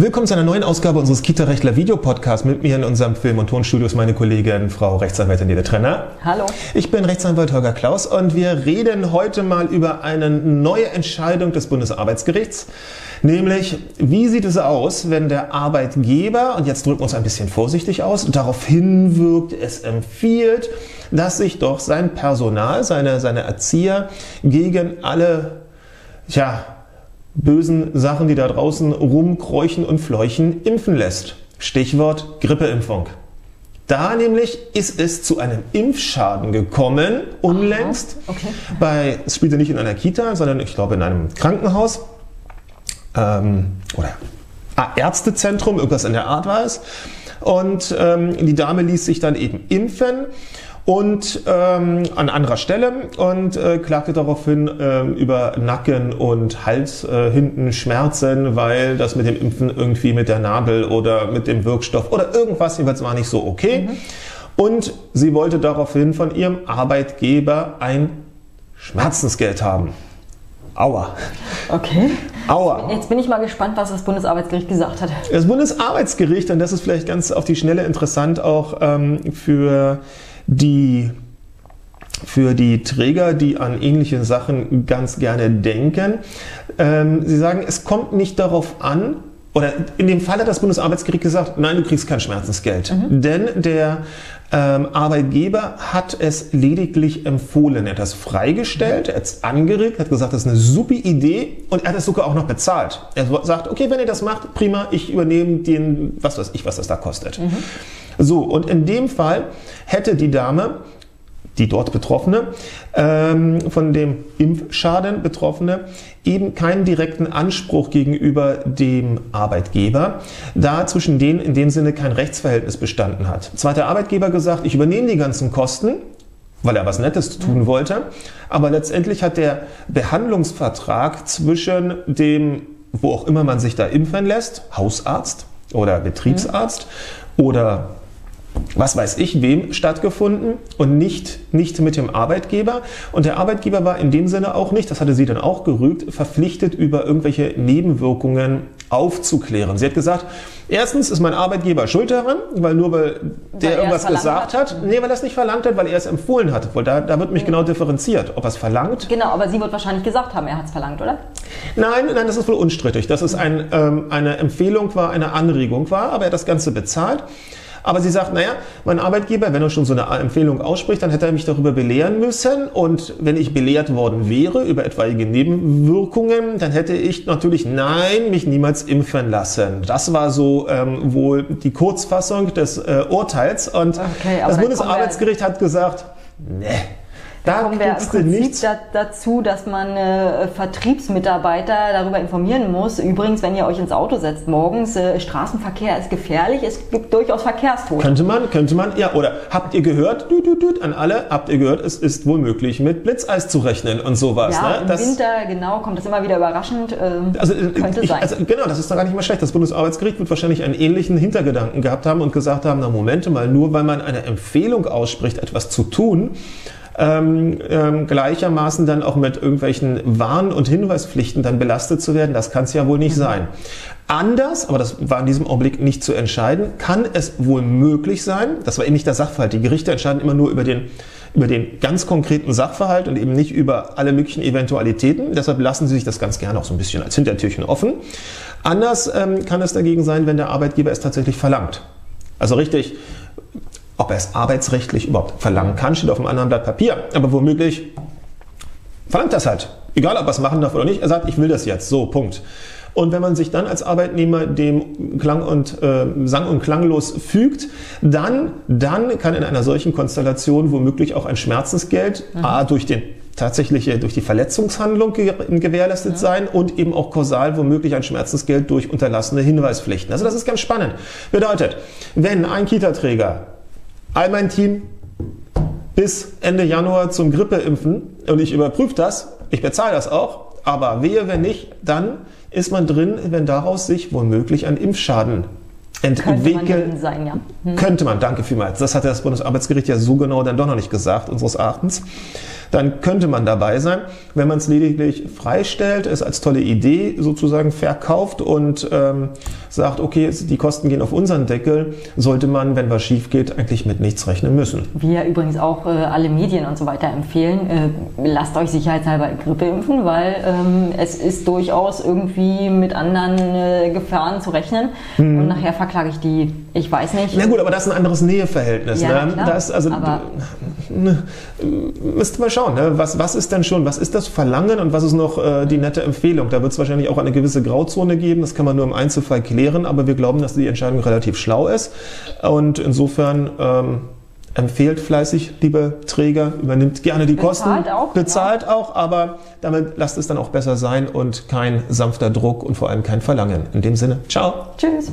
Willkommen zu einer neuen Ausgabe unseres Kita-Rechtler Videopodcasts. Mit mir in unserem Film- und Tonstudio ist meine Kollegin Frau Rechtsanwältin Nele Trenner. Hallo. Ich bin Rechtsanwalt Holger Klaus und wir reden heute mal über eine neue Entscheidung des Bundesarbeitsgerichts. Nämlich, wie sieht es aus, wenn der Arbeitgeber, und jetzt drücken wir uns ein bisschen vorsichtig aus, darauf hinwirkt, es empfiehlt, dass sich doch sein Personal, seine, seine Erzieher gegen alle, ja, bösen Sachen, die da draußen rumkreuchen und fleuchen, impfen lässt. Stichwort Grippeimpfung. Da nämlich ist es zu einem Impfschaden gekommen, unlängst. Okay. Bei, es spielte nicht in einer Kita, sondern ich glaube in einem Krankenhaus ähm, oder Ärztezentrum, irgendwas in der Art war es. Und ähm, die Dame ließ sich dann eben impfen und ähm, an anderer Stelle und äh, klagte daraufhin äh, über Nacken und Hals äh, hinten Schmerzen, weil das mit dem Impfen irgendwie mit der Nadel oder mit dem Wirkstoff oder irgendwas jeweils war nicht so okay. Mhm. Und sie wollte daraufhin von ihrem Arbeitgeber ein Schmerzensgeld haben. Aua. Okay. Aua. Jetzt bin ich mal gespannt, was das Bundesarbeitsgericht gesagt hat. Das Bundesarbeitsgericht, und das ist vielleicht ganz auf die Schnelle interessant auch ähm, für die für die Träger, die an ähnliche Sachen ganz gerne denken. Ähm, sie sagen, es kommt nicht darauf an, oder in dem Fall hat das Bundesarbeitsgericht gesagt, nein, du kriegst kein Schmerzensgeld. Mhm. Denn der ähm, Arbeitgeber hat es lediglich empfohlen. Er hat das freigestellt, er hat es angeregt, hat gesagt, das ist eine super Idee und er hat es sogar auch noch bezahlt. Er sagt, okay, wenn ihr das macht, prima, ich übernehme den, was weiß ich, was das da kostet. Mhm. So, und in dem Fall hätte die Dame die dort Betroffene, ähm, von dem Impfschaden Betroffene, eben keinen direkten Anspruch gegenüber dem Arbeitgeber, da zwischen denen in dem Sinne kein Rechtsverhältnis bestanden hat. Zwar hat der Arbeitgeber gesagt, ich übernehme die ganzen Kosten, weil er was Nettes tun wollte, aber letztendlich hat der Behandlungsvertrag zwischen dem, wo auch immer man sich da impfen lässt, Hausarzt oder Betriebsarzt mhm. oder was weiß ich wem stattgefunden und nicht, nicht mit dem Arbeitgeber. Und der Arbeitgeber war in dem Sinne auch nicht, das hatte sie dann auch gerügt, verpflichtet, über irgendwelche Nebenwirkungen aufzuklären. Sie hat gesagt, erstens ist mein Arbeitgeber schuld daran, weil nur weil der weil irgendwas gesagt hat. hat. Nee, weil er es nicht verlangt hat, weil er es empfohlen hat. Weil da, da wird mich genau differenziert, ob er es verlangt. Genau, aber sie wird wahrscheinlich gesagt haben, er hat es verlangt, oder? Nein, nein, das ist wohl unstrittig. Dass es ein, ähm, eine Empfehlung war, eine Anregung war, aber er hat das Ganze bezahlt. Aber sie sagt, naja, mein Arbeitgeber, wenn er schon so eine Empfehlung ausspricht, dann hätte er mich darüber belehren müssen. Und wenn ich belehrt worden wäre über etwaige Nebenwirkungen, dann hätte ich natürlich, nein, mich niemals impfen lassen. Das war so ähm, wohl die Kurzfassung des äh, Urteils. Und okay, das Bundesarbeitsgericht hat gesagt, nee da kommen wir im Prinzip da, dazu, dass man äh, Vertriebsmitarbeiter darüber informieren muss. Übrigens, wenn ihr euch ins Auto setzt morgens, äh, Straßenverkehr ist gefährlich, es gibt durchaus Verkehrstote. Könnte man, könnte man, ja, oder habt ihr gehört, du, du, du, an alle, habt ihr gehört, es ist wohl möglich, mit Blitzeis zu rechnen und sowas. Ja, ne? im das, Winter, genau, kommt das immer wieder überraschend. Äh, also, äh, könnte ich, sein. Also, genau, das ist doch gar nicht mal schlecht. Das Bundesarbeitsgericht wird wahrscheinlich einen ähnlichen Hintergedanken gehabt haben und gesagt haben, na Momente mal, nur weil man eine Empfehlung ausspricht, etwas zu tun, ähm, ähm, gleichermaßen dann auch mit irgendwelchen Warn- und Hinweispflichten dann belastet zu werden, das kann es ja wohl nicht mhm. sein. Anders, aber das war in diesem Augenblick nicht zu entscheiden, kann es wohl möglich sein, das war eben nicht der Sachverhalt, die Gerichte entscheiden immer nur über den über den ganz konkreten Sachverhalt und eben nicht über alle möglichen Eventualitäten. Deshalb lassen sie sich das ganz gerne auch so ein bisschen als Hintertürchen offen. Anders ähm, kann es dagegen sein, wenn der Arbeitgeber es tatsächlich verlangt. Also richtig ob er es arbeitsrechtlich überhaupt verlangen kann, steht auf einem anderen Blatt Papier. Aber womöglich verlangt das halt. Egal, ob er es machen darf oder nicht. Er sagt, ich will das jetzt. So, Punkt. Und wenn man sich dann als Arbeitnehmer dem Klang und äh, sang- und klanglos fügt, dann, dann kann in einer solchen Konstellation womöglich auch ein Schmerzensgeld mhm. A, durch den tatsächliche durch die Verletzungshandlung gewährleistet ja. sein und eben auch kausal womöglich ein Schmerzensgeld durch unterlassene Hinweispflichten. Also das ist ganz spannend. Bedeutet, wenn ein Kita-Träger all mein Team bis Ende Januar zum Grippeimpfen und ich überprüfe das, ich bezahle das auch, aber wehe, wenn nicht, dann ist man drin, wenn daraus sich womöglich ein Impfschaden entwickeln könnte man, sein, ja. hm. könnte man, danke vielmals. Das hat das Bundesarbeitsgericht ja so genau dann doch noch nicht gesagt, unseres Erachtens. Dann könnte man dabei sein. Wenn man es lediglich freistellt, es als tolle Idee sozusagen verkauft und ähm, sagt, okay, die Kosten gehen auf unseren Deckel, sollte man, wenn was schief geht, eigentlich mit nichts rechnen müssen. Wir übrigens auch äh, alle Medien und so weiter empfehlen, äh, lasst euch sicherheitshalber Grippe impfen, weil ähm, es ist durchaus irgendwie mit anderen äh, Gefahren zu rechnen. Hm. Und nachher verklage ich die, ich weiß nicht. Na gut, aber das ist ein anderes Näheverhältnis. Ja, ne? Klar, das, also, aber müsste mal schauen, ne? was, was ist denn schon, was ist das Verlangen und was ist noch äh, die nette Empfehlung? Da wird es wahrscheinlich auch eine gewisse Grauzone geben, das kann man nur im Einzelfall klären, aber wir glauben, dass die Entscheidung relativ schlau ist und insofern ähm, empfehlt fleißig, liebe Träger, übernimmt gerne die bezahlt Kosten, auch, bezahlt genau. auch, aber damit lasst es dann auch besser sein und kein sanfter Druck und vor allem kein Verlangen. In dem Sinne, ciao. Tschüss.